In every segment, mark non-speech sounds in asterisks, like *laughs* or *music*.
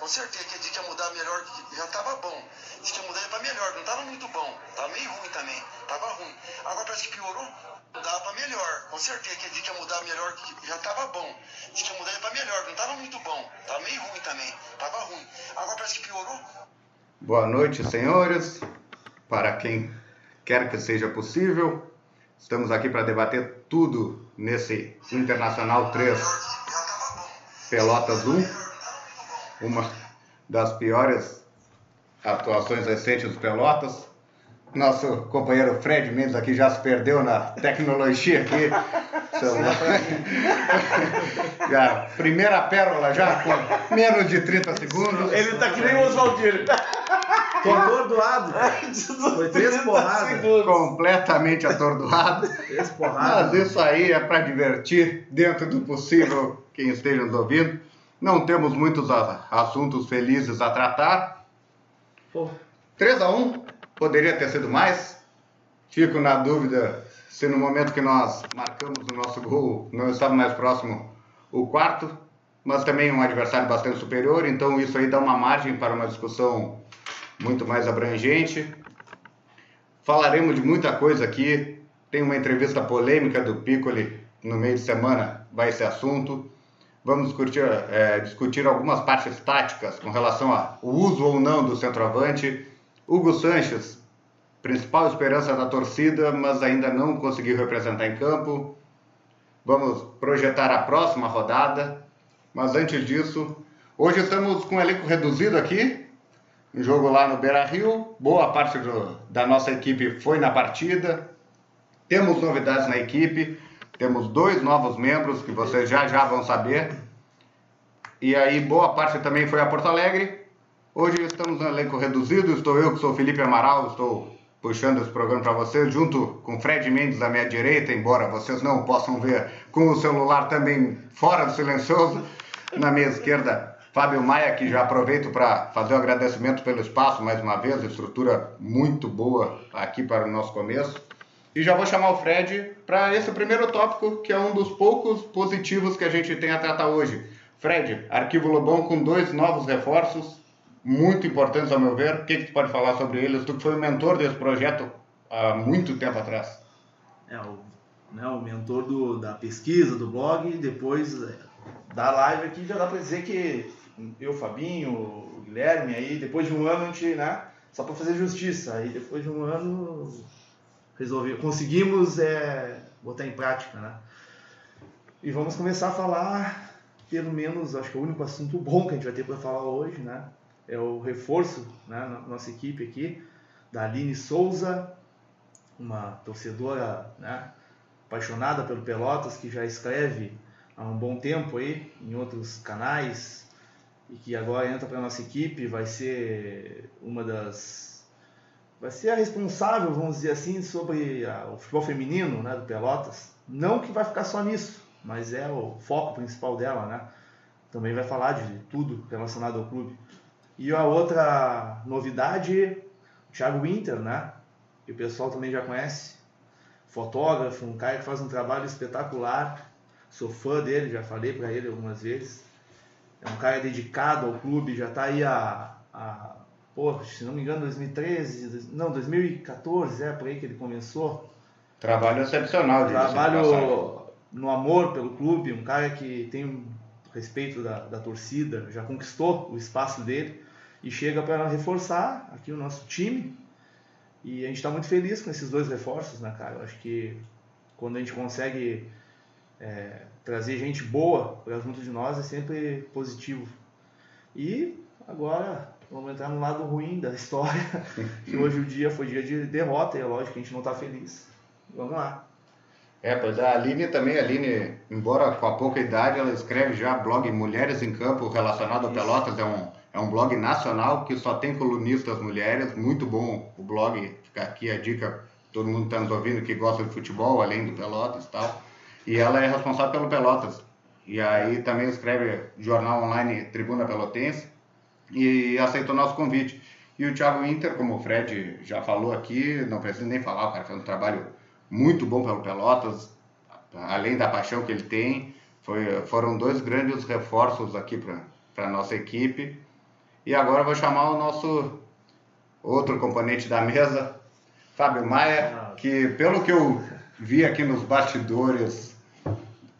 com certeza. Que dia que ia mudar melhor, que já tava bom. Diz que ia mudar pra melhor, não tava muito bom. Tava meio ruim também, tava ruim. Agora parece que piorou. Mudava pra melhor, com certeza. Que dia que ia mudar melhor, que já tava bom. Diz que ia mudar pra melhor, não tava muito bom. Tava meio ruim também, tava ruim. Agora parece que piorou. Boa noite, senhores. Para quem quer que seja possível, estamos aqui para debater tudo nesse Internacional 3 Pelotas 1, uma das piores atuações recentes do Pelotas. Nosso companheiro Fred Mendes aqui já se perdeu na tecnologia aqui. *laughs* *laughs* já, primeira pérola já, com menos de 30 segundos. Ele tá que nem o Oswaldir. Tô atordoado. *laughs* Foi três porradas. Completamente atordoado. Três porradas. Mas isso aí é para divertir dentro do possível quem esteja nos ouvindo. Não temos muitos assuntos felizes a tratar. Pô. 3 a 1 poderia ter sido mais. Fico na dúvida se no momento que nós marcamos o nosso gol não estava mais próximo o quarto, mas também um adversário bastante superior, então isso aí dá uma margem para uma discussão muito mais abrangente. Falaremos de muita coisa aqui. Tem uma entrevista polêmica do Piccoli no meio de semana, vai ser assunto. Vamos discutir, é, discutir algumas partes táticas com relação ao uso ou não do centroavante. Hugo Sanches, principal esperança da torcida, mas ainda não conseguiu representar em campo. Vamos projetar a próxima rodada. Mas antes disso, hoje estamos com um elenco reduzido aqui. Um jogo lá no Beira Rio. Boa parte do, da nossa equipe foi na partida. Temos novidades na equipe. Temos dois novos membros que vocês já já vão saber. E aí, boa parte também foi a Porto Alegre. Hoje estamos no elenco reduzido. Estou eu, que sou Felipe Amaral, estou puxando esse programa para vocês, junto com Fred Mendes à minha direita, embora vocês não possam ver com o celular também fora do silencioso. Na minha esquerda, Fábio Maia, que já aproveito para fazer o agradecimento pelo espaço mais uma vez, estrutura muito boa aqui para o nosso começo. E já vou chamar o Fred para esse primeiro tópico, que é um dos poucos positivos que a gente tem a tratar hoje. Fred, Arquivo Lobão com dois novos reforços, muito importantes ao meu ver. O que, que tu pode falar sobre eles? Tu que foi o mentor desse projeto há muito tempo atrás. É, o, né, o mentor do, da pesquisa, do blog, depois é, da live aqui já dá para dizer que eu, Fabinho, o Guilherme, aí depois de um ano a gente, né, só para fazer justiça, aí depois de um ano resolvi, conseguimos é, botar em prática, né? E vamos começar a falar, pelo menos, acho que é o único assunto bom que a gente vai ter para falar hoje, né? É o reforço, né, nossa equipe aqui, da Aline Souza, uma torcedora, né, apaixonada pelo Pelotas, que já escreve há um bom tempo aí em outros canais e que agora entra para nossa equipe, vai ser uma das vai ser a responsável, vamos dizer assim, sobre a, o futebol feminino né, do Pelotas. Não que vai ficar só nisso, mas é o foco principal dela, né? Também vai falar de tudo relacionado ao clube. E a outra novidade, o Thiago Winter, né? Que o pessoal também já conhece. Fotógrafo, um cara que faz um trabalho espetacular. Sou fã dele, já falei para ele algumas vezes. É um cara dedicado ao clube, já está aí a, a pô, se não me engano, 2013, não, 2014, é por aí que ele começou. Trabalho excepcional, Trabalho no amor pelo clube, um cara que tem um respeito da, da torcida, já conquistou o espaço dele e chega para reforçar aqui o nosso time. E a gente está muito feliz com esses dois reforços, né, cara? Eu acho que quando a gente consegue é, trazer gente boa para junto de nós é sempre positivo. E agora vamos entrar no lado ruim da história, *laughs* que hoje o dia foi dia de derrota, e é lógico que a gente não está feliz. Vamos lá. É, pois a Aline também, a Aline, embora com a pouca idade, ela escreve já blog Mulheres em Campo relacionado a Pelotas, é um, é um blog nacional que só tem colunistas mulheres, muito bom o blog, fica aqui a dica, todo mundo está nos ouvindo que gosta de futebol, além do Pelotas e tal, e ela é responsável pelo Pelotas, e aí também escreve jornal online Tribuna Pelotense, e aceitou nosso convite. E o Thiago Inter, como o Fred já falou aqui, não precisa nem falar, o cara fez um trabalho muito bom pelo Pelotas, além da paixão que ele tem. Foi, foram dois grandes reforços aqui para a nossa equipe. E agora eu vou chamar o nosso outro componente da mesa, Fábio Maia, que pelo que eu vi aqui nos bastidores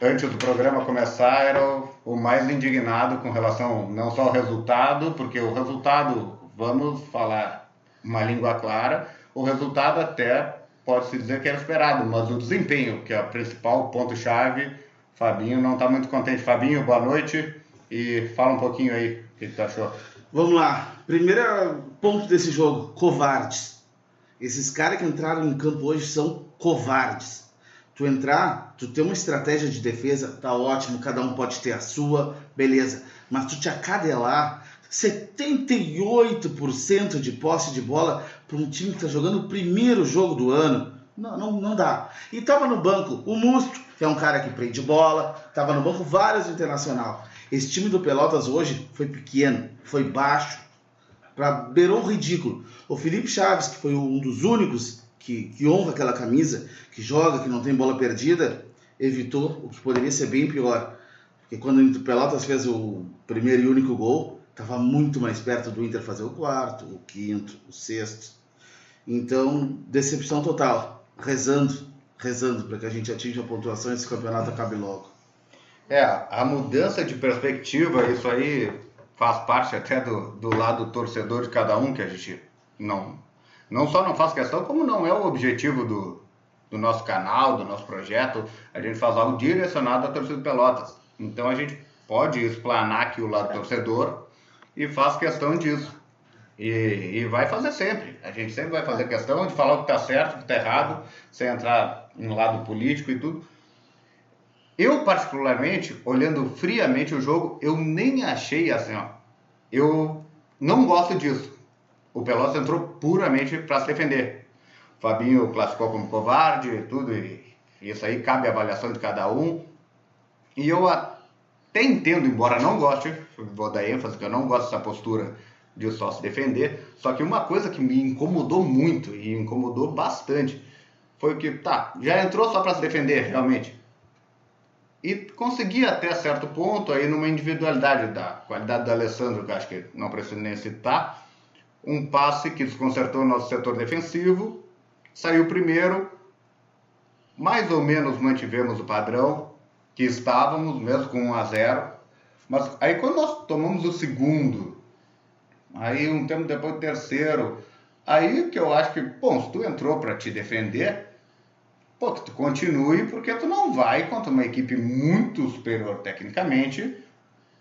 antes do programa começar, era o mais indignado com relação não só ao resultado, porque o resultado, vamos falar uma língua clara, o resultado até pode-se dizer que era esperado, mas o desempenho, que é o principal ponto-chave, Fabinho não está muito contente. Fabinho, boa noite e fala um pouquinho aí o que tu achou. Vamos lá. Primeiro ponto desse jogo, covardes. Esses caras que entraram em campo hoje são covardes. Tu entrar, tu ter uma estratégia de defesa, tá ótimo, cada um pode ter a sua, beleza. Mas tu te acadelar 78% de posse de bola para um time que está jogando o primeiro jogo do ano. Não, não, não dá. E tava no banco o Mustro, que é um cara que prende bola, tava no banco vários internacional. Esse time do Pelotas hoje foi pequeno, foi baixo, pra, beirou o ridículo. O Felipe Chaves, que foi um dos únicos que, que honra aquela camisa, que joga, que não tem bola perdida, evitou o que poderia ser bem pior. Porque quando o Pelotas fez o primeiro e único gol, estava muito mais perto do Inter fazer o quarto, o quinto, o sexto. Então, decepção total. Rezando, rezando para que a gente atinja a pontuação e esse campeonato acabe logo. É, a mudança de perspectiva, isso aí faz parte até do, do lado torcedor de cada um, que a gente não, não só não faz questão, como não é o objetivo do, do nosso canal, do nosso projeto, a gente faz algo direcionado à torcida de Pelotas. Então a gente pode explanar aqui o lado torcedor e faz questão disso. E, e vai fazer sempre. A gente sempre vai fazer questão de falar o que está certo, o que está errado, sem entrar em lado político e tudo. Eu, particularmente, olhando friamente o jogo, eu nem achei assim, ó. Eu não gosto disso. O Pelotas entrou puramente para se defender. Fabinho classificou como covarde e tudo, e isso aí cabe a avaliação de cada um. E eu até entendo, embora não goste, vou dar ênfase que eu não gosto dessa postura de só se defender, só que uma coisa que me incomodou muito e incomodou bastante foi que, tá, já entrou só para se defender, realmente. E conseguia até certo ponto, aí numa individualidade da qualidade do Alessandro, que acho que não preciso nem citar, um passe que desconcertou o nosso setor defensivo, saiu primeiro, mais ou menos mantivemos o padrão que estávamos, mesmo com 1 a 0 mas aí quando nós tomamos o segundo, aí um tempo depois o terceiro, aí que eu acho que, bom, se tu entrou para te defender, pô, que tu continue, porque tu não vai contra uma equipe muito superior tecnicamente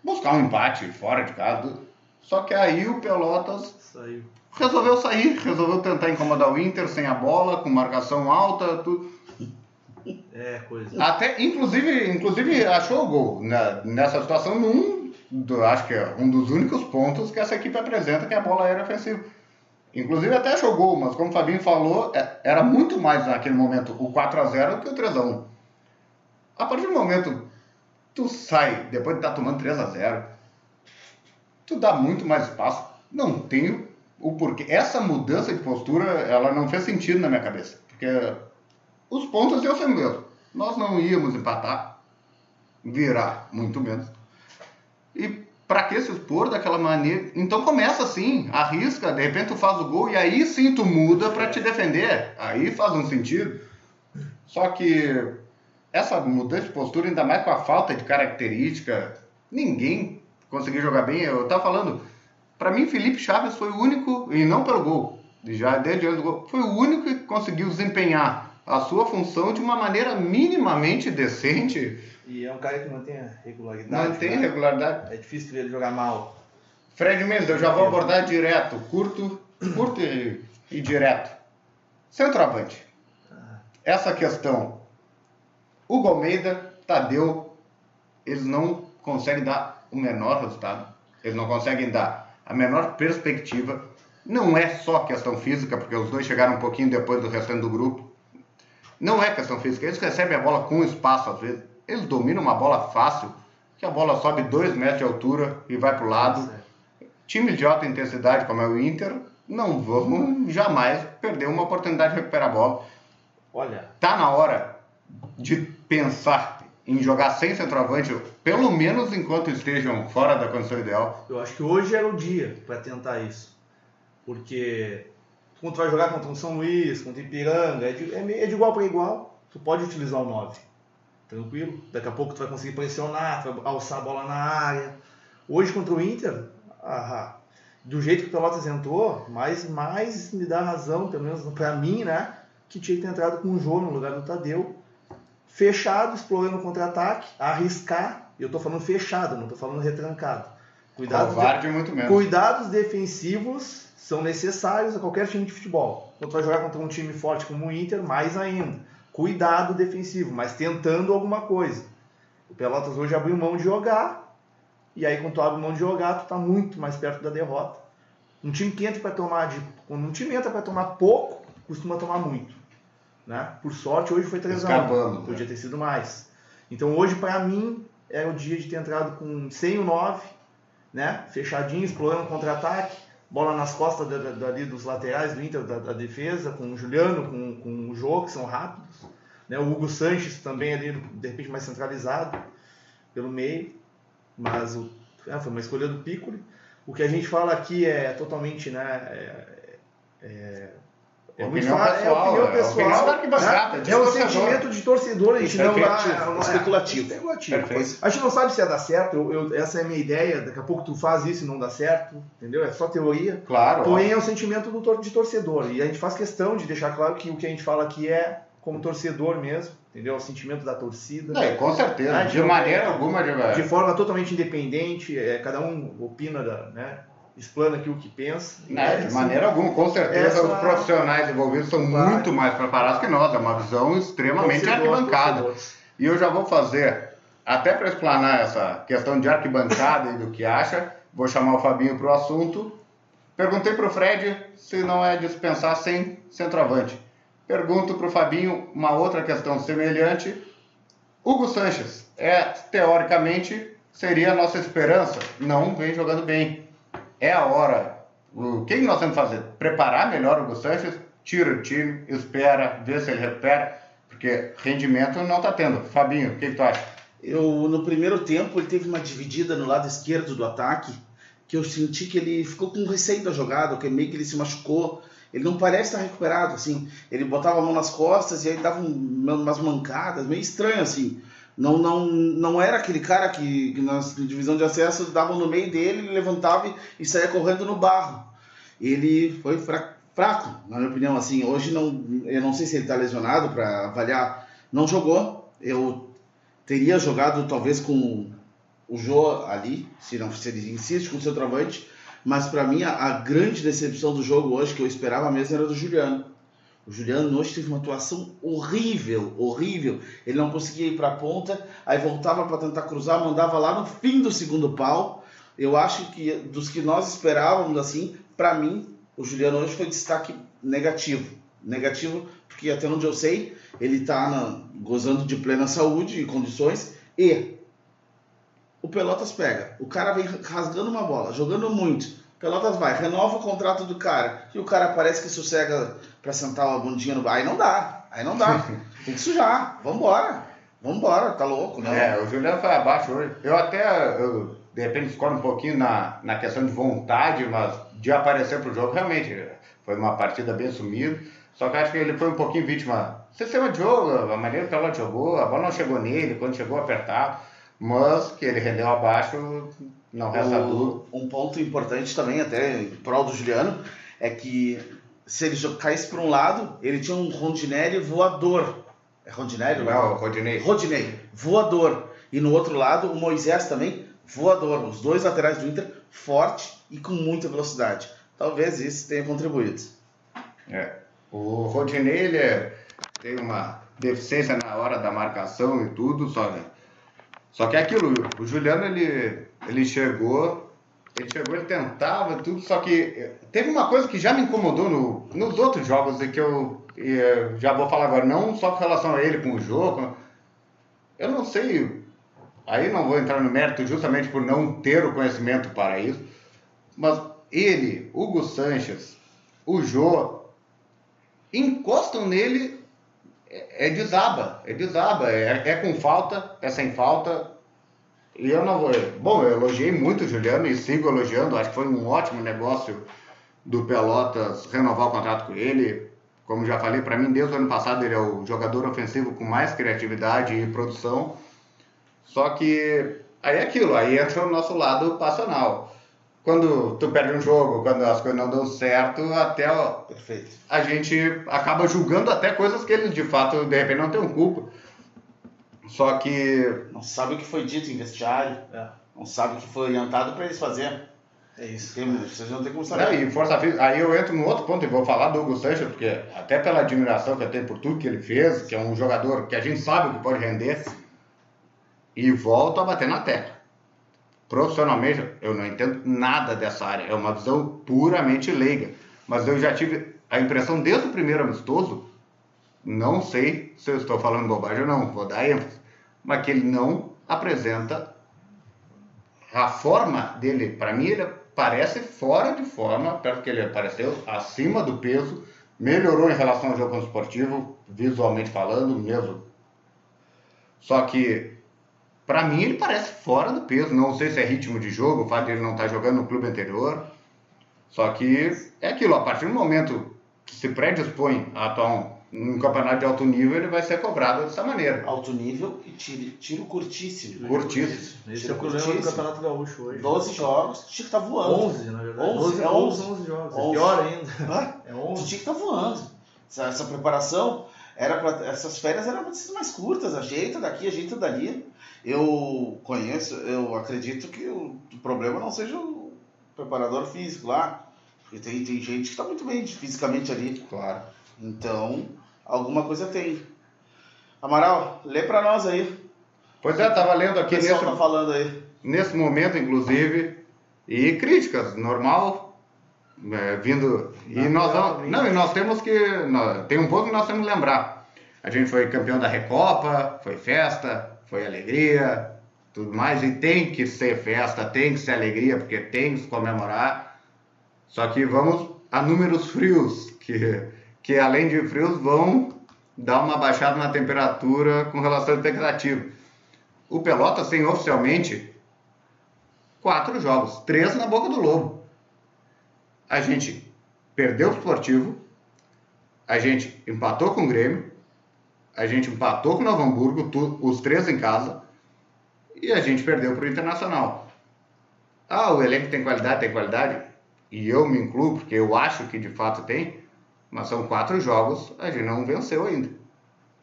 buscar um empate fora de casa. Só que aí o Pelotas Saiu. Resolveu sair, resolveu tentar incomodar o Inter sem a bola, com marcação alta, tudo. É, coisa. Até, inclusive, inclusive achou o gol né, nessa situação num, do, acho que é um dos únicos pontos que essa equipe apresenta que é a bola aérea ofensiva. Inclusive até achou gol, mas como o Fabinho falou, é- era muito mais naquele momento o 4 a 0 do que o 3 a 1 A partir do momento tu sai, depois de estar tomando 3 a 0 tu dá muito mais espaço. Não tenho o porquê. Essa mudança de postura, ela não fez sentido na minha cabeça. Porque os pontos iam ser mesmo. Nós não íamos empatar, virar, muito menos. E para que se expor daquela maneira? Então começa assim, arrisca, de repente tu faz o gol e aí sim tu muda para te defender. Aí faz um sentido. Só que essa mudança de postura, ainda mais com a falta de característica, ninguém conseguiu jogar bem. Eu tava falando, para mim Felipe Chaves foi o único, e não pelo gol, já desde antes do gol, foi o único que conseguiu desempenhar a sua função de uma maneira minimamente decente. E é um cara que mantém a regularidade. Não tem né? regularidade. É difícil ver ele jogar mal. Fred Mendes, eu já vou abordar direto, curto, curto e, e direto. Centroavante. Essa questão. Hugo Almeida, Tadeu, eles não conseguem dar o menor resultado. Eles não conseguem dar a menor perspectiva. Não é só questão física, porque os dois chegaram um pouquinho depois do restante do grupo. Não é questão física. Eles recebem a bola com espaço às vezes. Eles dominam uma bola fácil, que a bola sobe 2 metros de altura e vai para o lado. Times de alta intensidade, como é o Inter, não vão jamais perder uma oportunidade de recuperar a bola. Olha, Tá na hora de pensar em jogar sem centroavante, pelo menos enquanto estejam fora da condição ideal? Eu acho que hoje era o dia para tentar isso. Porque quando tu vai jogar contra um São Luís, contra o Ipiranga, é de, é de igual para igual, tu pode utilizar o 9. Tranquilo? Daqui a pouco tu vai conseguir pressionar, tu vai alçar a bola na área. Hoje contra o Inter, ah, do jeito que o Pelotas entrou, mais, mais me dá razão, pelo menos para mim, né? Que tinha que ter entrado com o Jô no lugar do Tadeu. Fechado, explorando o contra-ataque, arriscar. Eu estou falando fechado, não estou falando retrancado. Cuidados, Covarde, de, muito menos. cuidados defensivos são necessários a qualquer time de futebol. Quando tu vai jogar contra um time forte como o Inter, mais ainda. Cuidado defensivo, mas tentando alguma coisa. O Pelotas hoje abriu mão de jogar e aí, quando tu abre mão de jogar, tu tá muito mais perto da derrota. Um time que entra para tomar de, quando um time entra para tomar pouco, costuma tomar muito, né? Por sorte, hoje foi 3 a 1. Podia ter sido mais. Então, hoje para mim é o dia de ter entrado com sem o 9, né? Fechadinho, explorando contra-ataque, bola nas costas da, da, dali dos laterais do Inter da, da, defesa, com o Juliano, com, com o Jô, que são rápidos, né? O Hugo Sanches também ali de repente mais centralizado pelo meio mas o, é, foi uma escolha do Piccoli. O que a gente fala aqui é totalmente, né, é, é, é muito fácil, pessoal, é opinião pessoal. É, opinião né? é um sentimento de torcedor, a gente não dá. É, especulativo. especulativo. A gente não sabe se ia dar certo, eu, eu, essa é a minha ideia, daqui a pouco tu faz isso e não dá certo, entendeu? É só teoria. Claro. Porém, é o sentimento do, de torcedor. E a gente faz questão de deixar claro que o que a gente fala aqui é como torcedor mesmo entendeu? O sentimento da torcida. É, com certeza. Né? De, de maneira alguma, de... de forma totalmente independente, é, cada um opina, da, né? Explana aqui o que pensa. Não, é, de maneira alguma, com certeza essa... os profissionais envolvidos são claro. muito mais preparados que nós, é uma visão extremamente torcedor, arquibancada. E eu já vou fazer, até para explanar essa questão de arquibancada e do que acha, vou chamar o Fabinho para o assunto. Perguntei para o Fred se não é dispensar sem centroavante. Pergunto para o Fabinho uma outra questão semelhante. Hugo Sanches, é, teoricamente, seria a nossa esperança. Não vem jogando bem. É a hora. O que nós temos que fazer? Preparar melhor o Hugo Sanches, tira o time, espera, vê se ele recupera, porque rendimento não está tendo. Fabinho, o que, que tu acha? Eu, no primeiro tempo, ele teve uma dividida no lado esquerdo do ataque, que eu senti que ele ficou com receio da jogada, que meio que ele se machucou ele não parece estar recuperado, assim. Ele botava a mão nas costas e aí dava um, umas mancadas, meio estranho, assim. Não, não, não era aquele cara que, que na divisão de acesso dava no meio dele, ele levantava e saía correndo no barro. Ele foi fraco, fraco, na minha opinião, assim. Hoje não, eu não sei se ele está lesionado para avaliar. Não jogou. Eu teria jogado talvez com o Jô ali, se não se ele insiste com o seu travante mas para mim a, a, grande decepção do jogo hoje que eu esperava mesmo era do Juliano. O Juliano hoje teve uma atuação horrível, horrível. Ele não conseguia ir para a ponta, aí voltava para tentar cruzar, mandava lá no fim do segundo pau. Eu acho que dos que nós esperávamos assim, para mim, o Juliano hoje foi destaque negativo. Negativo porque até onde eu sei, ele está gozando de plena saúde e condições e o Pelotas pega. O cara vem rasgando uma bola, jogando muito. Pelotas vai, renova o contrato do cara. E o cara parece que sossega para sentar uma bundinha no. Aí não dá. Aí não dá. *laughs* Tem que sujar. Vambora. Vambora, tá louco, né? É, o Juliano foi abaixo hoje. Eu até, eu, de repente, discordo um pouquinho na, na questão de vontade, mas de aparecer pro jogo, realmente, foi uma partida bem sumida. Só que acho que ele foi um pouquinho vítima. Sistema de jogo, a maneira que ela jogou, a bola não chegou nele, quando chegou apertar mas que ele rendeu abaixo, não resta dúvida. Um ponto importante também, até em prol do Juliano, é que se ele caísse para um lado, ele tinha um Rondinelli voador. É Rondinelli? Não, Rodinei. Rodinei, voador. E no outro lado, o Moisés também, voador. Os dois laterais do Inter, forte e com muita velocidade. Talvez isso tenha contribuído. É. O Rodinei, ele é, tem uma deficiência na hora da marcação e tudo, só que só que é aquilo, o Juliano ele, ele chegou, ele chegou, ele tentava tudo, só que eh, teve uma coisa que já me incomodou no, nos outros jogos e que eu, eu já vou falar agora, não só com relação a ele, com o jogo, eu não sei, aí não vou entrar no mérito justamente por não ter o conhecimento para isso, mas ele, Hugo Sanches, o Jô, encostam nele é, é desaba, é desaba, é, é com falta, é sem falta. E eu não vou. Bom, eu elogiei muito o Juliano e sigo elogiando, acho que foi um ótimo negócio do Pelotas renovar o contrato com ele. Como já falei, para mim, desde o ano passado, ele é o jogador ofensivo com mais criatividade e produção. Só que aí é aquilo, aí entra o nosso lado passional. Quando tu perde um jogo, quando as coisas não dão certo, até ó, a gente acaba julgando até coisas que eles de fato, de repente, não têm culpa. Só que Não sabe o que foi dito em vestiário, É, não sabe o que foi orientado para eles fazerem. é isso. Tem- Vocês não tem como Não, saber. e força física, aí eu entro no outro ponto e vou falar do Hugo Sanches, porque até pela admiração que eu tenho por tudo que ele fez, que é um jogador que a gente sabe o que pode render, e volto a bater na tecla. Profissionalmente, eu não entendo nada dessa área, é uma visão puramente leiga. Mas eu já tive a impressão desde o primeiro amistoso, não sei se eu estou falando bobagem ou não, vou dar ênfase, mas que ele não apresenta a forma dele, para mim, ele parece fora de forma, perto que ele apareceu acima do peso, melhorou em relação ao jogo esportivo, visualmente falando, mesmo. Só que, para mim, ele parece fora do peso. Não sei se é ritmo de jogo, o fato de ele não estar jogando no clube anterior. Só que é aquilo, a partir do momento que se predispõe a atuar um, um campeonato de alto nível, ele vai ser cobrado dessa maneira. Alto nível e tiro, tiro curtíssimo. Curtíssimo. Esse Tiro é o problema do. Campeonato Gaúcho hoje. 12 jogos, tinha que estar voando. 11, na verdade. 11, 11, é 11, 11. 11 jogos. 11. É pior ainda. Hã? É Tu 11. tinha que estar voando. Essa, essa preparação, era pra, essas férias eram ser mais curtas, ajeita daqui, ajeita dali. Eu conheço, eu acredito que o, o problema não seja o preparador físico lá. Porque tem, tem gente que está muito bem fisicamente ali. Claro. Então, alguma coisa tem. Amaral, lê para nós aí. Pois é, estava lendo O aqui pessoal nesse, tá falando aí. nesse momento, inclusive, e críticas, normal, é, vindo. E nós, vamos, não, e nós temos que. nós- tem um ponto que nós temos que lembrar. A gente foi campeão da Recopa, foi festa, foi alegria, tudo mais, e tem que ser festa, tem que ser alegria, porque tem que se comemorar. Só que vamos a números frios, que, que além de frios vão dar uma baixada na temperatura com relação à expectativa. O Pelotas tem oficialmente quatro jogos, três na boca do lobo. A gente perdeu o esportivo, a gente empatou com o Grêmio, a gente empatou com o Novo Hamburgo, tu- os três em casa, e a gente perdeu para o Internacional. Ah, o elenco tem qualidade, tem qualidade, e eu me incluo, porque eu acho que de fato tem, mas são quatro jogos, a gente não venceu ainda.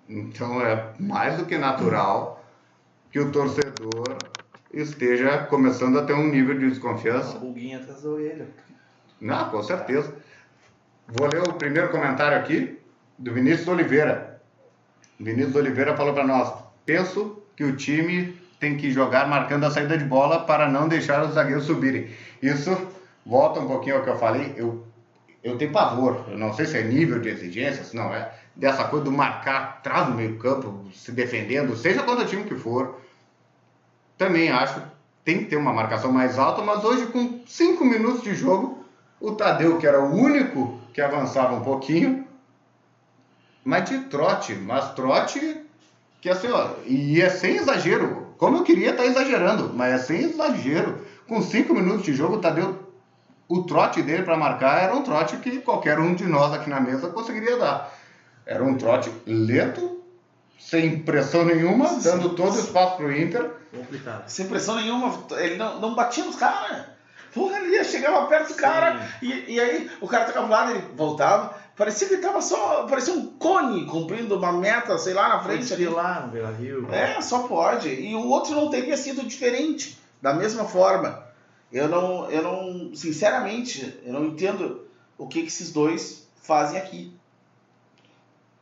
Então é mais do que natural que o torcedor esteja começando a ter um nível de desconfiança. Uma pulguinha atrás da orelha. Não, com certeza. Vou ler o primeiro comentário aqui do Vinícius Oliveira. Vinícius Oliveira falou para nós: penso que o time tem que jogar marcando a saída de bola para não deixar os zagueiros subirem. Isso volta um pouquinho ao que eu falei. Eu, eu tenho pavor. Eu não sei se é nível de exigência, se não é. Dessa coisa do marcar atrás do meio-campo, se defendendo, seja qual time que for. Também acho que tem que ter uma marcação mais alta, mas hoje, com cinco minutos de jogo, o Tadeu, que era o único que avançava um pouquinho, mas de trote, mas trote que assim, ó, e é sem exagero. Como eu queria estar exagerando, mas é sem exagero. Com cinco minutos de jogo, o Tadeu, o trote dele para marcar era um trote que qualquer um de nós aqui na mesa conseguiria dar. Era um trote lento, sem pressão nenhuma, dando todo o espaço para o Inter. Complicado. Sem pressão nenhuma, ele não, não batia nos caras. Porra, ele ia, chegava perto do cara e, e aí o cara tocava pro lado, ele voltava. Parecia que ele tava só. Parecia um cone cumprindo uma meta, sei lá, na frente ali. lá no Beira Rio. É, só pode. E o outro não teria sido diferente, da mesma forma. Eu não, eu não, sinceramente, eu não entendo o que, que esses dois fazem aqui.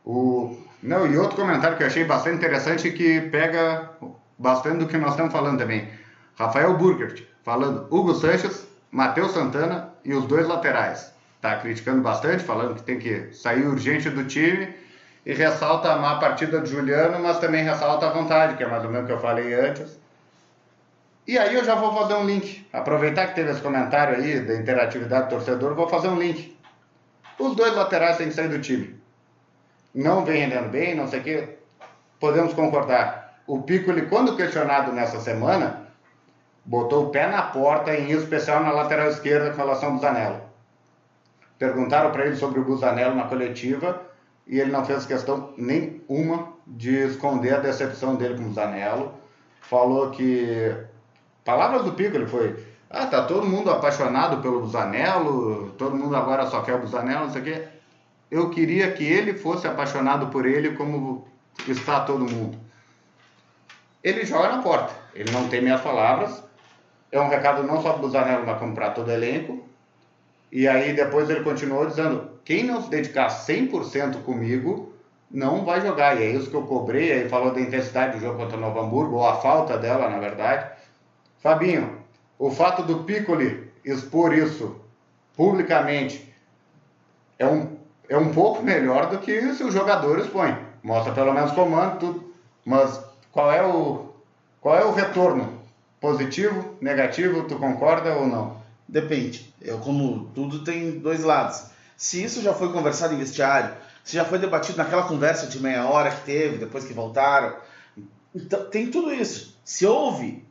O... Não, e outro comentário que eu achei bastante interessante que pega bastante do que nós estamos falando também. Rafael Burgert falando Hugo Sanches, Matheus Santana e os dois laterais. Tá criticando bastante, falando que tem que sair urgente do time e ressalta a má partida do Juliano, mas também ressalta a vontade, que é mais ou menos o que eu falei antes. E aí eu já vou fazer um link. Aproveitar que teve esse comentário aí da interatividade do torcedor, vou fazer um link. Os dois laterais têm que sair do time. não vem rendendo bem, não sei o quê. Podemos concordar. O Piccoli, quando questionado nessa semana, botou o pé na porta, em especial na lateral esquerda com relação ao Busanello. Perguntaram para ele sobre o Busanello na coletiva e ele não fez questão nenhuma de esconder a decepção dele com o Busanello. Falou que. Palavras do Piccoli foi: ah, tá todo mundo apaixonado pelo Busanello, todo mundo agora só quer o Busanello, não sei o quê. Eu queria que ele fosse apaixonado por ele como está todo mundo. Ele joga na porta. Ele não tem minhas palavras. É um recado não só do Busanello, mas como para todo elenco. E aí depois ele continuou dizendo: quem não se dedicar 100% comigo não vai jogar. E é isso que eu cobrei. Aí falou da intensidade do jogo contra o Novo Hamburgo, ou a falta dela, na verdade. Fabinho, o fato do Piccoli expor isso publicamente é um, é um pouco melhor do que se o jogador expõe. Mostra pelo menos comando, tudo. Mas qual é o, qual é o retorno? Positivo, negativo, tu concorda ou não? Depende. Eu, como tudo tem dois lados. Se isso já foi conversado em vestiário, se já foi debatido naquela conversa de meia hora que teve, depois que voltaram, então tem tudo isso. Se houve,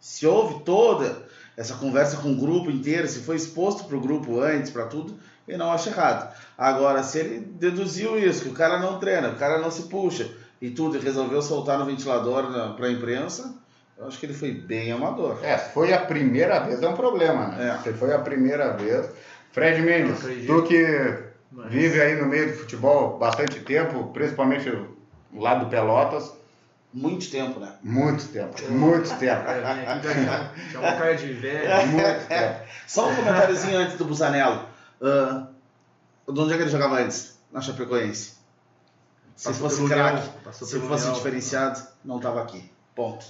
se houve toda essa conversa com o grupo inteiro, se foi exposto para o grupo antes, para tudo, eu não acho errado. Agora, se ele deduziu isso, que o cara não treina, o cara não se puxa e tudo, e resolveu soltar no ventilador para a imprensa, eu acho que ele foi bem amador. É, foi a primeira vez, é um problema, né? É. Se foi a primeira vez. Fred Mendes, tu que Mas- vive aí no meio do futebol bastante tempo, principalmente lado do Pelotas, Muito tempo, né? muito tempo, muito tempo, É, pra cá, chamar o cara de velho. muito tempo. *laughs* Só um comentáriozinho antes do Busanello. Ah, de onde é que ele jogava antes? Na Chapecoense. Se Passou fosse craque, se fosse diferenciado, não estava aqui. Ponto.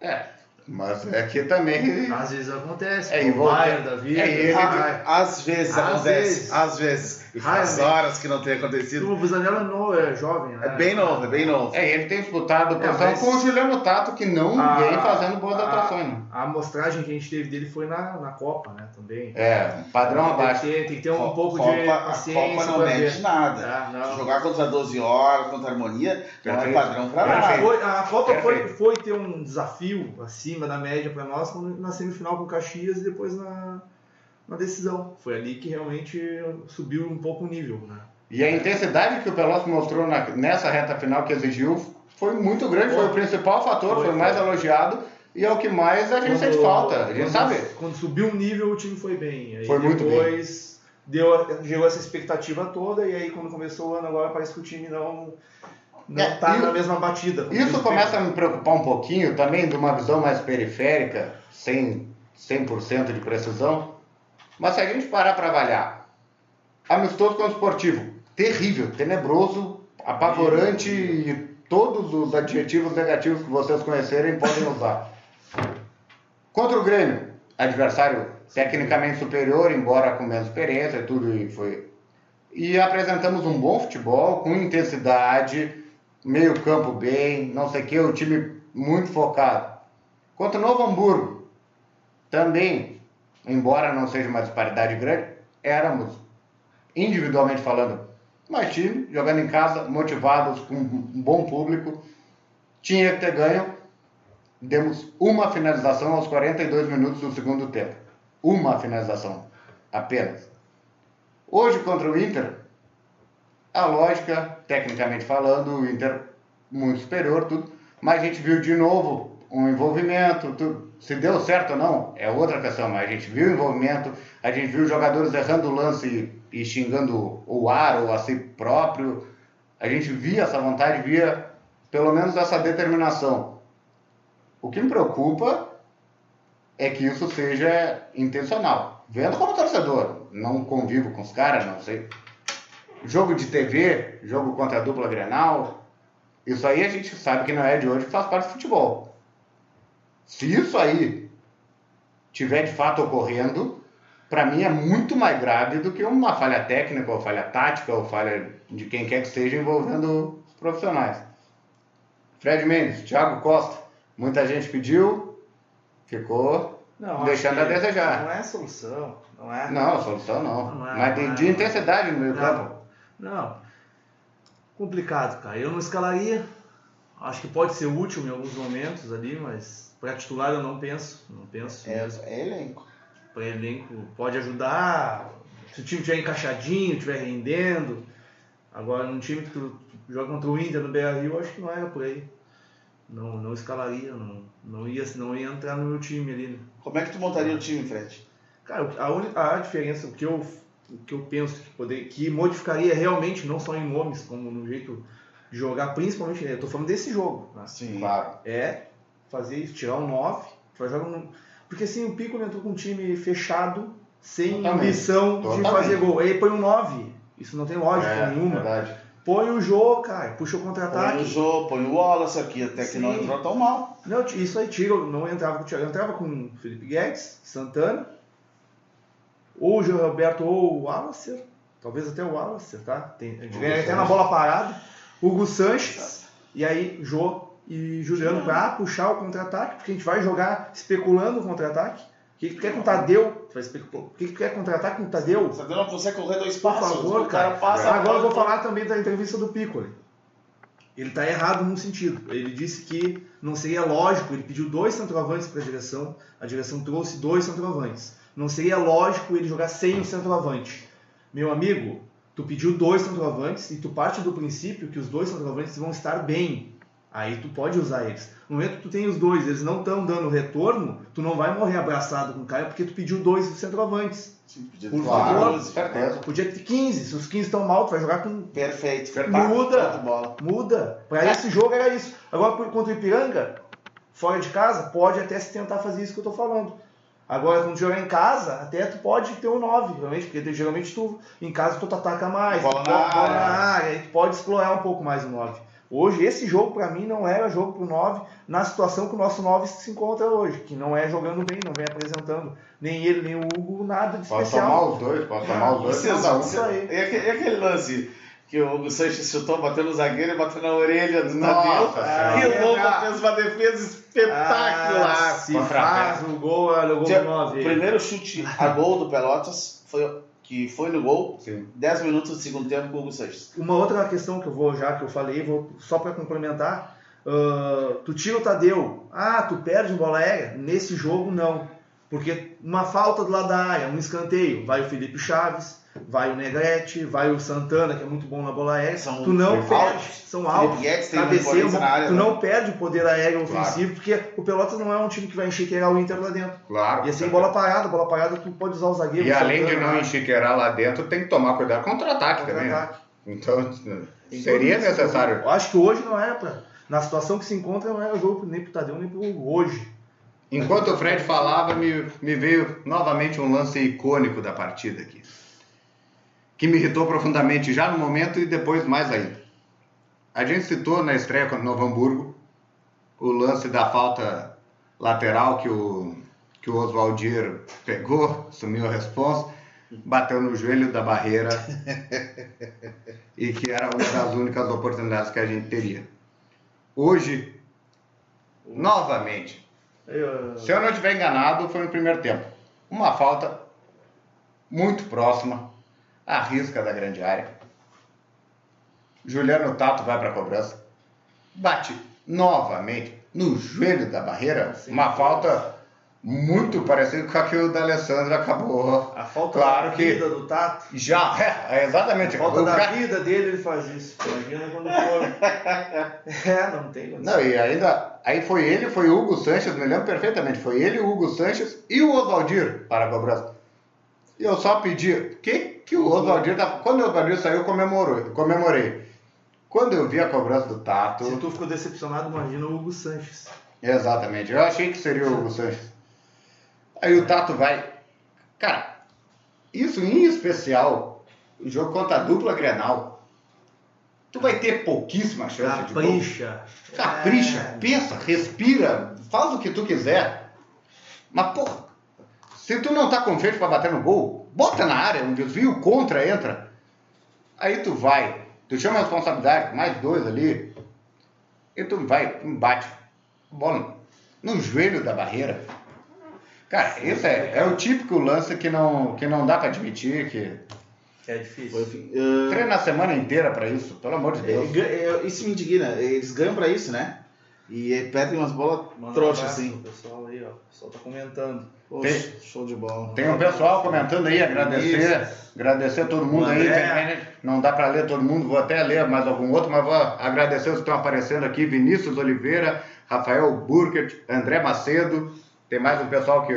É, mas é que também Às vezes acontece. É, É, e o volta- Bayern da vida. é, ele-. Às vezes Às acontece. vezes. Às vezes. E faz Raramente. horas que não tem acontecido. O Busanello é, no, é jovem, né? É bem novo, é bem novo. É, ele tem disputado É, posição mas- com o Juliano Tato, que não A- vem fazendo boas a- atuações. né? A amostragem que a gente teve dele foi na, na Copa, né? Também. É, padrão abaixo. Tem, que ter- tem que ter um Co- pouco Copa, de a paciência Copa não ver. nada. Ah, não. Jogar contra 12 horas, contra a harmonia, não é padrão pra nada. A Copa foi, foi ter um desafio acima da média para nós na semifinal com o Caxias e depois na, na decisão. Foi ali que realmente subiu um pouco o nível, né? E a intensidade que o Pelotas mostrou na- nessa reta final que exigiu foi muito grande, foi, Foi. o principal fator, foi, o mais foi. elogiado e é o que mais a gente sente falta. A gente quando- sabe. Quando subiu o nível, o time foi bem. Aí Foi muito depois deu, gerou essa expectativa toda e aí quando começou o ano agora parece que o time não, não É, tá na mesma batida. Isso começa a me preocupar um pouquinho também de uma visão mais periférica, sem 100% de precisão. Mas se a gente parar para avaliar, amistoso com o esportivo, terrível, tenebroso, apavorante e todos os adjetivos negativos que vocês conhecerem podem usar. Contra o Grêmio, adversário tecnicamente superior, embora com menos experiência e tudo e foi. E apresentamos um bom futebol, com intensidade, meio campo bem, não sei o que, o time muito focado. Contra o Novo Hamburgo, também, embora não seja uma disparidade grande, éramos, individualmente falando, mais time, jogando em casa, motivados, com um bom público, tinha que ter ganho. Demos uma finalização aos 42 minutos do segundo tempo. Uma finalização, apenas. Hoje contra o Inter, a lógica, tecnicamente falando, Inter muito superior, tudo, mas a gente viu de novo um envolvimento, tudo. se deu certo ou não, é outra questão, mas a gente viu o envolvimento, a gente viu jogadores errando o lance e xingando o ar ou a si próprio, a gente via essa vontade, via pelo menos essa determinação. O que me preocupa é que isso seja intencional. Vendo como torcedor, não convivo com os caras, não sei. Jogo de TV, jogo contra a dupla Grenal, isso aí a gente sabe que não é de hoje, que faz parte do futebol. Se isso aí tiver de fato ocorrendo, para mim é muito mais grave do que uma falha técnica, ou falha tática, ou falha de quem quer que seja envolvendo os profissionais. Fred Mendes, Thiago Costa, muita gente pediu, ficou Não, deixando a desejar. Não é solução. Não é. Não, solução não. Não é, Mas de, não é. de intensidade no meio campo. Não. Complicado, cara. Eu não escalaria. Acho que pode ser útil em alguns momentos ali, mas para titular eu não penso. Não penso. É, mesmo. é elenco. Para elenco pode ajudar. Se o time estiver encaixadinho, estiver rendendo. Agora, num time que tu joga contra o Inter no Beira Rio, acho que não era por aí. Não, não escalaria, não, não, ia, não ia entrar no meu time ali. né? Como é que tu montaria o time, Fred? Cara, a, única, a diferença, o que eu, o que eu penso que, poder, que modificaria realmente, não só em nomes, como no jeito de jogar, principalmente, eu tô falando desse jogo, né? Sim. Claro. é fazer isso, tirar um 9, tu vai jogar um... Porque assim, o Pico entrou com um time fechado, sem Totalmente. ambição de Totalmente. fazer gol. Aí põe um 9, isso não tem lógica É, nenhuma. verdade. Põe o Jô, cara, puxa o Põe o contra-ataque. Jô, põe o Wallace aqui, até que Sim. não entrou tão mal. Não, isso aí tira, não entrava com o Thiago, eu entrava com o Felipe Guedes, Santana, ou o João Roberto ou o Wallace, talvez até o Wallace, tá? Tem, a gente ganha até na bola parada, Hugo Sanches, e aí Jô e Juliano pra puxar o contra-ataque, porque a gente vai jogar especulando o contra-ataque. O que, que tu quer com o Tadeu? O que, que tu quer contra-ataque com o Tadeu? Você não consegue correr dois Por passos. favor, o cara cara. passa. Agora eu vou falar também da entrevista do Piccoli. Ele está errado num sentido. Ele disse que não seria lógico, ele pediu dois centroavantes para a direção, a direção trouxe dois centroavantes. Não seria lógico ele jogar sem o centroavante. Meu amigo, tu pediu dois centroavantes e tu parte do princípio que os dois centroavantes vão estar bem. Aí tu pode usar eles. No momento que tu tem os dois, eles não estão dando retorno, tu não vai morrer abraçado com o cara porque tu pediu dois centroavantes. Sim, podia Por ter favor. 14. certeza. Podia ter 15, se os 15 estão mal, tu vai jogar com Perfeito. Verdade. Muda. Bola. Muda. Para esse jogo era isso. Agora por- contra o Ipiranga, fora de casa, pode até se tentar fazer isso que eu tô falando. Agora, quando jogar em casa, até tu pode ter um 9, realmente, porque geralmente tu, em casa, tu ataca mais, Bola tu na bola área. na área, aí tu pode explorar um pouco mais o 9. Hoje, esse jogo, pra mim, não era jogo pro 9 na situação que o nosso 9 se encontra hoje, que não é jogando bem, não vem apresentando nem ele, nem o Hugo, nada de Pode especial. tomar os dois, pode tomar os dois. Aquele, e aquele lance que o Hugo Sanches chutou, bateu no zagueiro e bateu na orelha do Tadeu. E o Lobo fez uma defesa espetacular. Ah, se faz o gol, olha o gol Tinha- 9. O primeiro chute a gol do Pelotas, foi, que foi no gol, Sim. 10 minutos do segundo tempo com o Hugo Sanches. Uma outra questão que eu vou, já que eu falei, vou só para complementar. ah, tu tira o Tadeu, ah, tu perde em bola aérea? Nesse jogo, não. Porque uma falta do lado da área, um escanteio, vai o Felipe Chaves, vai o Negrete, vai o Santana, que é muito bom na bola aérea. São tu não altos. perde, são altos. Imponência na área, tu né? não perde o poder aéreo Claro. ofensivo, porque o Pelotas não é um time que vai enxergar o Inter lá dentro. Claro. E assim, bola parada, bola parada, tu pode usar o zagueiro. E o além de Santana, não enxiqueirar lá dentro, tem que tomar cuidado com o contra-ataque também. né? Então, Tem seria necessário. Eu acho que hoje não era pra. Na situação que se encontra, não era jogo nem pro Tadeu nem pro. Hoje. Enquanto o Fred falava, me, me veio novamente um lance icônico da partida aqui. Que me irritou profundamente já no momento e depois mais ainda. A gente citou na estreia contra o Novo Hamburgo o lance da falta lateral que o, que o Oswaldir pegou, assumiu a responsa, bateu no joelho da barreira *laughs* e que era uma das únicas oportunidades que a gente teria. Hoje, novamente, Eu- se eu não estiver enganado, foi no primeiro tempo. Uma falta muito próxima, à risca da grande área. Juliano Tato vai para a cobrança, bate novamente no joelho da barreira, Sim. uma falta muito parecida com a que o D'Alessandro acabou. a falta Claro da que- vida do Tato. Já, é, é exatamente. A falta O da cara- vida dele, ele faz isso. Imagina quando for. *laughs* é, não tem condição. Não, e ainda, aí foi ele, foi o Hugo Sanches, me lembro perfeitamente, foi ele, o Hugo Sanches e o Oswaldir para a cobrança. E eu só pedi, que, que o Oswaldir, tá- quando o Oswaldir saiu, eu comemorou, comemorei. Quando eu vi a cobrança do Tato, Se tu ficou decepcionado, imagina o Hugo Sanches. exatamente, eu achei que seria o Hugo Sanches. Aí o Tato vai, cara, isso em especial, o jogo contra a dupla Grenal, tu vai ter pouquíssima chance de gol. Capricha. Capricha, É. pensa, respira, faz o que tu quiser. Mas, porra, se tu não tá confiante pra bater no gol, bota na área, um desvio contra, entra. Aí tu vai, tu chama a responsabilidade, mais dois ali, e tu vai, tu bate. Bola no joelho da barreira. Cara, esse é, é o típico lance que não, que não dá pra admitir, que É difícil. Treina a semana inteira pra isso, pelo amor de é, Deus. é, isso me indigna. Eles ganham pra isso, né? E perdem umas bolas um trouxas, abraço assim. pro pessoal aí, ó. O pessoal tá comentando. Poxa, Tem- show de bola. Tem um pessoal comentando aí, agradecer, agradecer todo mundo O aí. Não dá para ler todo mundo, vou até ler mais algum outro, mas vou agradecer os que estão aparecendo aqui: Vinícius Oliveira, Rafael Burkert, André Macedo. Tem mais um pessoal que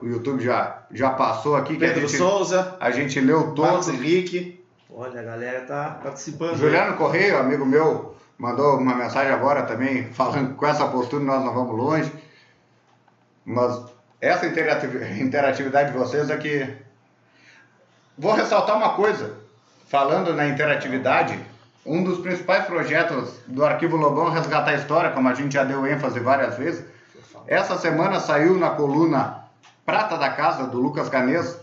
o YouTube já, já passou aqui, que a Pedro gente, Souza, a gente leu Marcos todos. Henrique. Olha, a galera tá participando. Juliano Correia, amigo meu, mandou uma mensagem agora também, falando com essa postura nós não vamos longe. Mas essa interativi- interatividade de vocês é que. Vou ressaltar uma coisa. Falando na interatividade, um dos principais projetos do Arquivo Lobão é resgatar a história, como a gente já deu ênfase várias vezes. Essa semana saiu na coluna Prata da Casa, do Lucas Canês,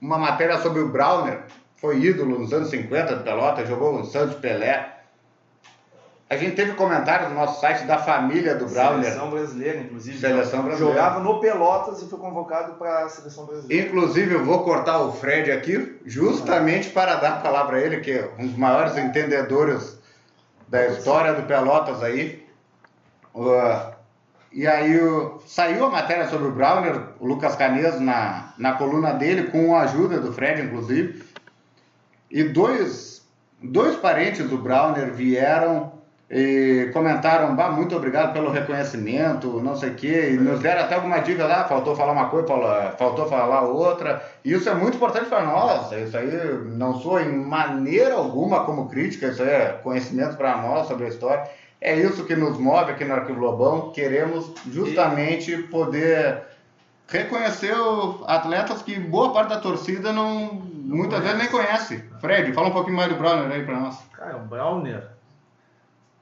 uma matéria sobre o Browner, foi ídolo nos anos 50 de Pelota, jogou no Santos Pelé. A gente teve comentários no nosso site da família do Browner. Seleção brasileira, inclusive. Seleção brasileira. Jogava no Pelotas e foi convocado para a seleção brasileira. Inclusive, eu vou cortar o Fred aqui, justamente para dar a palavra a ele, que é um dos maiores entendedores da história do Pelotas aí. Uh, e aí o- saiu a matéria sobre o Browner, o Lucas Canês, na, na coluna dele, com a ajuda do Fred, inclusive. E dois, dois parentes do Browner vieram e comentaram, bah, muito obrigado pelo reconhecimento, não sei o quê, e nos deram até alguma dica lá, faltou falar uma coisa, fala- faltou falar outra, e isso é muito importante para nós, isso aí não sou em maneira alguma como crítica, isso aí é conhecimento para nós sobre a história, é isso que nos move aqui no Arquivo Lobão, queremos justamente poder reconhecer atletas que boa parte da torcida não, muitas vezes nem conhece. Fred, fala um pouquinho mais do Browner aí para nós. Cara, o Browner.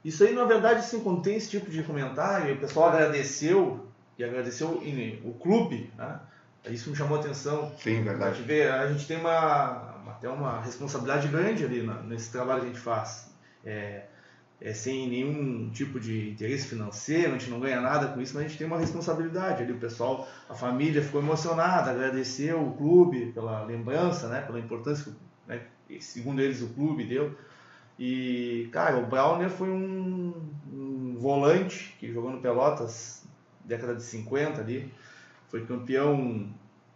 Isso aí, na verdade, assim, quando tem esse tipo de comentário, o pessoal agradeceu e agradeceu o clube, né? Isso me chamou a atenção. Sim, A verdade. gente, vê, a gente tem uma, até uma responsabilidade grande ali na- nesse trabalho que a gente faz. É, é sem nenhum tipo de interesse financeiro, a gente não ganha nada com isso, mas a gente tem uma responsabilidade ali. O pessoal, a família ficou emocionada, agradeceu o clube pela lembrança, né, pela importância que, né, que, segundo eles, o clube deu. E, cara, o Browner foi um, um volante que jogou no Pelotas, década de 50 ali. Foi campeão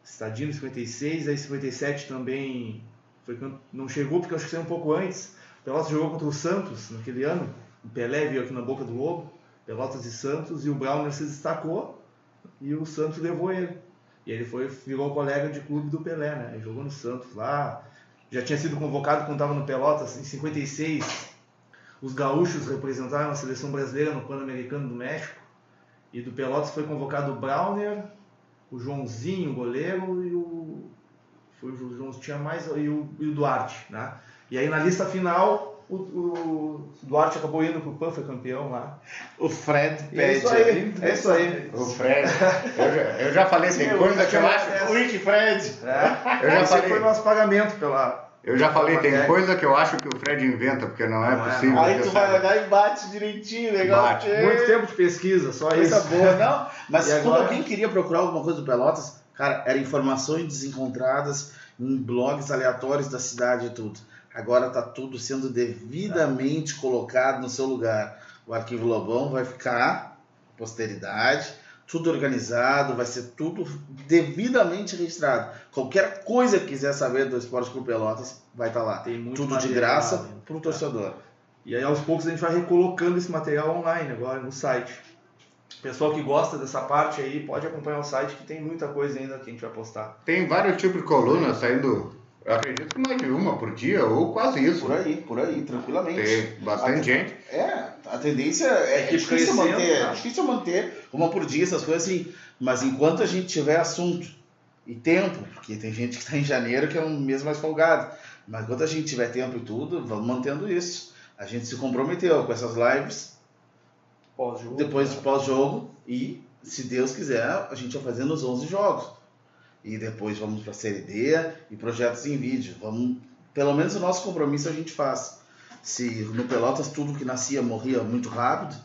estadino em 56, aí em 57 também foi não chegou porque eu acho que saiu um pouco antes. Pelotas jogou contra o Santos naquele ano. O Pelé veio aqui na boca do Lobo. Pelotas e Santos e o Browner se destacou e o Santos levou ele. E ele foi virou colega de clube do Pelé, né? Ele jogou no Santos lá. Já tinha sido convocado quando estava no Pelotas em 56. Os gaúchos representaram a seleção brasileira no Pan-Americano do México. E do Pelotas foi convocado o Browner, o Joãozinho, o goleiro, e o. Foi o João, tinha mais. E o, e o Duarte, né? E aí na lista final, o, o Duarte acabou indo pro PAN, foi campeão lá. O Fred é pede. isso aí, é isso aí. O Fred, eu já, eu já falei, tem coisa que eu acho. O Rick Fred. É, Eu já esse falei. foi o nosso pagamento pela. Eu já falei, tem coisa que eu acho que o Fred inventa, porque não, é Não é, possível. não. Aí tu vai olhar e bate direitinho, legal. Bate. porque- Muito tempo de pesquisa, só Coisa isso. boa, não. *laughs* Mas E quando agora? alguém queria procurar alguma coisa do Pelotas, cara, eram informações desencontradas em blogs aleatórios da cidade e tudo. Agora tá tudo sendo devidamente colocado no seu lugar. O arquivo Lobão vai ficar, posteridade, tudo organizado, vai ser tudo devidamente registrado. Qualquer coisa que quiser saber do Esporte Clube Pelotas, vai estar lá. Tem muito Tudo de graça ainda. pro torcedor. E aí aos poucos a gente vai recolocando esse material online agora no site. Pessoal que gosta dessa parte aí pode acompanhar o site que tem muita coisa ainda que a gente vai postar. Tem vários tipos de colunas saindo, eu acredito que mais de uma por dia, ou quase isso. Por aí, por aí, tranquilamente. Tem bastante Até- gente. É, a tendência é, É que difícil crescendo, manter, né? é difícil manter uma por dia, essas coisas assim. Mas enquanto a gente tiver assunto e tempo, porque tem gente que está em janeiro que é um mês mais folgado, mas enquanto a gente tiver tempo e tudo, vamos mantendo isso. A gente se comprometeu com essas lives Pós-jogo. depois de pós-jogo e, se Deus quiser, a gente vai fazer nos 11 jogos. E depois vamos para a Série D e projetos em vídeo. Vamos, pelo menos o nosso compromisso a gente faz. Se no Pelotas tudo que nascia morria muito rápido,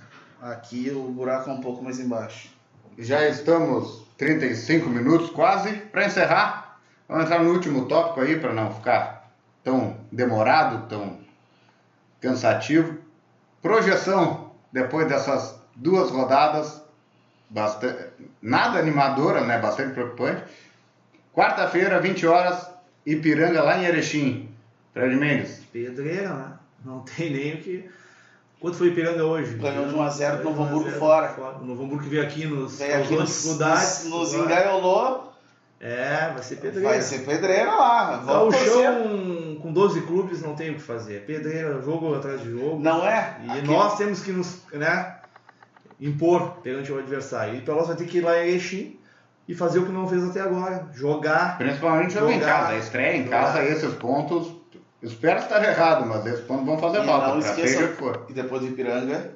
aqui o buraco é um pouco mais embaixo. Já estamos 35 minutos quase para encerrar. Vamos entrar no último tópico aí para não ficar tão demorado, tão cansativo. Projeção depois dessas duas rodadas, bastante, nada animadora, né? Bastante preocupante. Quarta-feira, 20 horas, Ipiranga lá em Erechim. Fred Mendes. Pedreira, né? Não tem nem o que. Quanto foi Ipiranga hoje? Ganhou de 1 a 0 Ganhou Novo de 1 a Hamburgo 0 fora. O Novo Hamburgo que veio aqui nos Veio aqui causou nos, dificuldades. nos, nos engaiolou, É, vai ser pedreira. vai ser pedreira lá. Tá, o Vamos torcer. chão com 12 clubes não tem o que fazer. É Pedreira, jogo atrás de jogo. Não é? E Aqui- nós temos que nos né, impor perante o adversário. E o Pelotas vai ter que ir lá em Erechim e fazer o que não fez até agora. Jogar. Principalmente jogo em Jogar. casa. A estreia em Jogar. casa, esses pontos. Espero estar errado, mas esses pontos vão fazer E falta. não for. E depois de Ipiranga,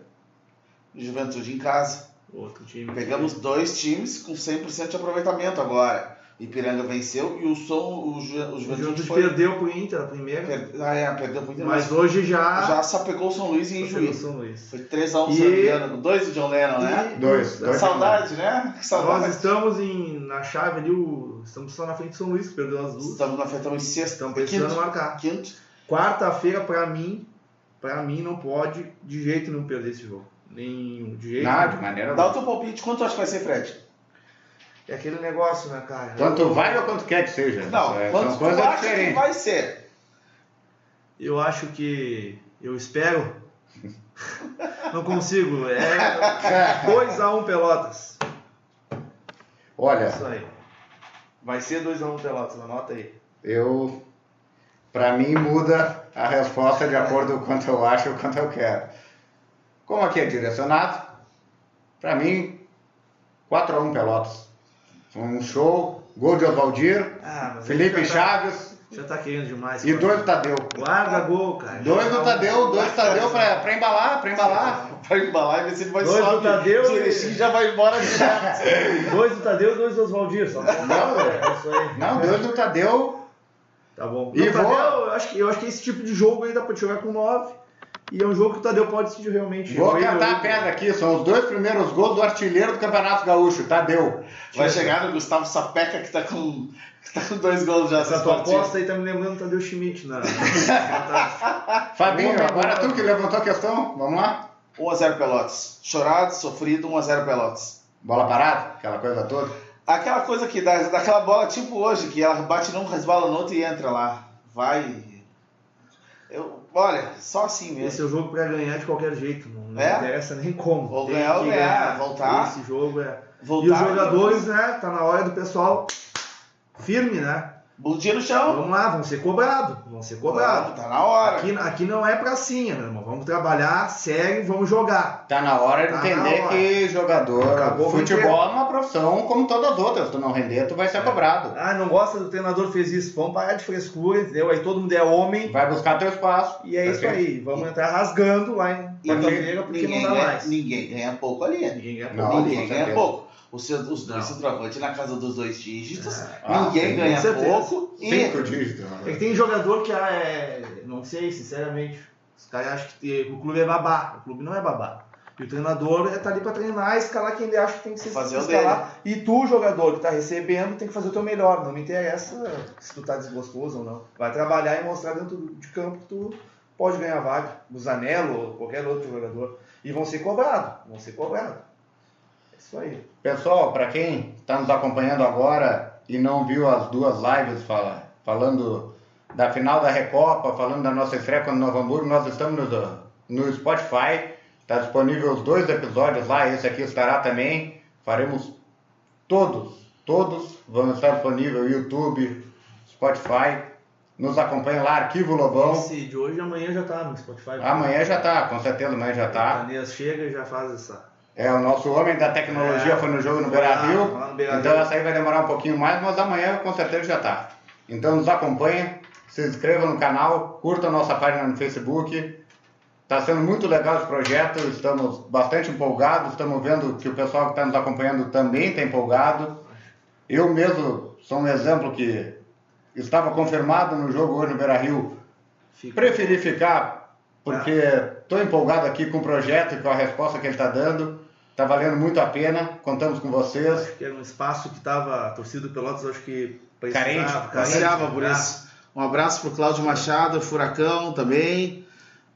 Juventude em casa. Outro time. Pegamos dois times com 100% de aproveitamento agora. Ipiranga venceu e o som, o, Ju, o O Juventude foi. perdeu pro Inter a primeira. Per, ah, é, perdeu pro Inter, Mas mas hoje já. já só pegou o São Luís em juiz. São Luís. Foi 3x1, E- engano. Dois do John Lennon, né? E- Dois, dois. Saudade, né? Que Saudade. Nós estamos em, na chave ali, o, estamos só na frente de São Luís, que perdeu as duas. Estamos na frente, estamos em sexta. Estamos precisando quinto. marcar. Quinto. Quarta-feira, pra mim, pra mim não pode de jeito nenhum perder esse jogo. Nenhum, de jeito de nenhum. maneira Dá o teu palpite. Quanto acha que vai ser, Fred? É aquele negócio, né, cara? Tanto Eu- vai ou quanto quer que seja. Não, É, quanto tu acha que diferentes. vai ser? Eu acho que. Eu espero. *laughs* Não consigo. É *laughs* 2x1 Pelotas. É Olha, isso aí. Vai ser 2x1 Pelotas, anota aí. eu. Pra mim muda a resposta de acordo com quanto eu acho e quanto eu quero. Como aqui é direcionado, pra mim, 4x1 Pelotas. Um show, gol de Oswaldir, Ah, Felipe já tá- Chaves Já tá querendo demais. e cara. dois do Tadeu. Guarda gol, cara. Dois do um- Tadeu, dois do Tadeu pra, pra embalar, pra embalar. Vai embalar e ver se ele vai Dois do sobe. Tadeu Se e- ele já vai embora direto. *laughs* Dois do Tadeu e dois do Oswaldir. Só pra- Não, é isso aí. Não, dois do Tadeu. Tá bom. E E o Tadeu, vou- eu acho, que, eu acho que esse tipo de jogo aí dá pra te jogar com 9. E é um jogo que o Tadeu pode decidir realmente. Vou cantar a pedra aqui, são os dois primeiros gols do artilheiro do Campeonato Gaúcho, Tadeu. Vai chegar no Gustavo Sapeca que tá com, que *laughs* tá com dois gols já Essa tua partidas. aposta aí tá me lembrando do Tadeu Schmidt na. *laughs* na- Fabinho, agora tu que levantou a questão, vamos lá? 1x0 Pelotas. Chorado, sofrido, 1x0 Pelotas. Bola parada, aquela coisa toda. Aquela coisa que dá, daquela bola tipo hoje, que ela bate num, resbala no outro e entra lá. Vai. Eu, olha, só assim mesmo. Esse é o jogo pra ganhar de qualquer jeito. Não, não É? interessa nem como. Ou Tem ganhar ou ganhar, voltar. Esse jogo é. Voltar e os jogadores, né? Tá na hora do pessoal firme, né? Bundinha no chão. Vamos lá, vão ser cobrados. Vão ser cobrados. Tá na hora. Aqui, aqui não é pracinha, meu irmão. Vamos trabalhar sério, vamos jogar. Tá na hora de Tá entender hora. que jogador, Acabou futebol é uma profissão como todas as outras. Se tu não render, tu vai ser cobrado. Ah, não gosta do treinador fez isso. Vamos parar de frescura, entendeu? Aí todo mundo é homem. Vai buscar teu espaço. E é isso aí. Vamos entrar rasgando lá em E quarta-feira, porque ninguém, não dá ganha, mais. ninguém ganha pouco ali. Ninguém ganha Não, pouco. ninguém com ganha pouco. Os, seus- os dois Não. centroavantes na casa dos dois dígitos. Ah, ninguém sim, ganha certeza. pouco. E Cinco dígitos. É que tem jogador que ah, é. Não sei, sinceramente. Os caras acham que o clube é babá. O clube não é babá. E o treinador é tá ali pra treinar, escalar quem ele acha que tem que ser Fazer escalar. E tu, jogador que tá recebendo, tem que fazer o teu melhor. Não me interessa se tu tá desgostoso ou não. Vai trabalhar e mostrar dentro de campo que tu pode ganhar vaga. O Zanello ou qualquer outro jogador. E vão ser cobrados. Vão ser cobrados. É isso aí. Pessoal, para quem está nos acompanhando agora e não viu as duas lives fala- falando da final da Recopa, falando da nossa estreia com o Novo Hamburgo, nós estamos no, no Spotify, está disponível os dois episódios lá, esse aqui estará também. Faremos todos, todos vão estar disponível YouTube, Spotify. Nos acompanha lá, Arquivo Lobão. Esse de hoje amanhã já tá no Spotify. Amanhã já tá, com certeza amanhã já tá. Ananias chega e já faz essa. É, o nosso homem da tecnologia É, foi no jogo no Beira Rio. Então essa aí vai demorar um pouquinho mais, mas amanhã com certeza já tá. Então nos acompanha, se inscreva no canal, curta a nossa página no Facebook. Está sendo muito legal esse projeto, estamos bastante empolgados, estamos vendo que o pessoal que está nos acompanhando também está empolgado. Eu mesmo sou um exemplo que estava confirmado no jogo hoje no Beira Rio Fica. Preferi ficar porque estou empolgado aqui com o projeto e com a resposta que ele está dando. Está valendo muito a pena. Contamos com vocês. Acho que era um espaço que estava a torcida do Pelotas, acho que Carente, ansiava por isso. Um abraço pro Cláudio Machado, Furacão também.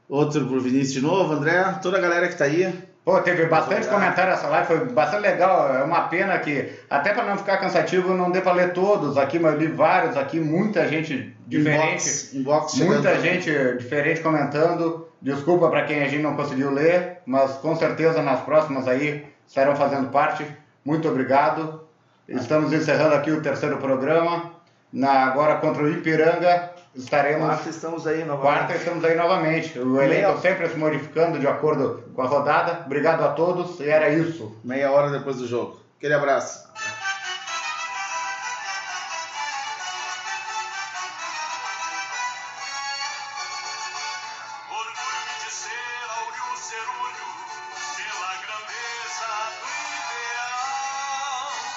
Outro pro Vinícius de novo, André, toda a galera que tá aí. Pô, teve bastante comentário essa live, foi bastante legal. É uma pena que, até para não ficar cansativo, não dê para ler todos aqui, mas eu li vários aqui, muita gente diferente. Inbox, inbox Muita gente diferente comentando. Desculpa para quem a gente não conseguiu ler, mas com certeza nas próximas aí estarão fazendo parte. Muito obrigado. Estamos encerrando aqui o terceiro programa. Na, agora contra o Ipiranga estaremos. Quarta estamos aí novamente. Quarta estamos aí novamente. O elenco sempre se modificando de acordo com a rodada. Obrigado a todos e era isso. Meia hora depois do jogo. Aquele abraço.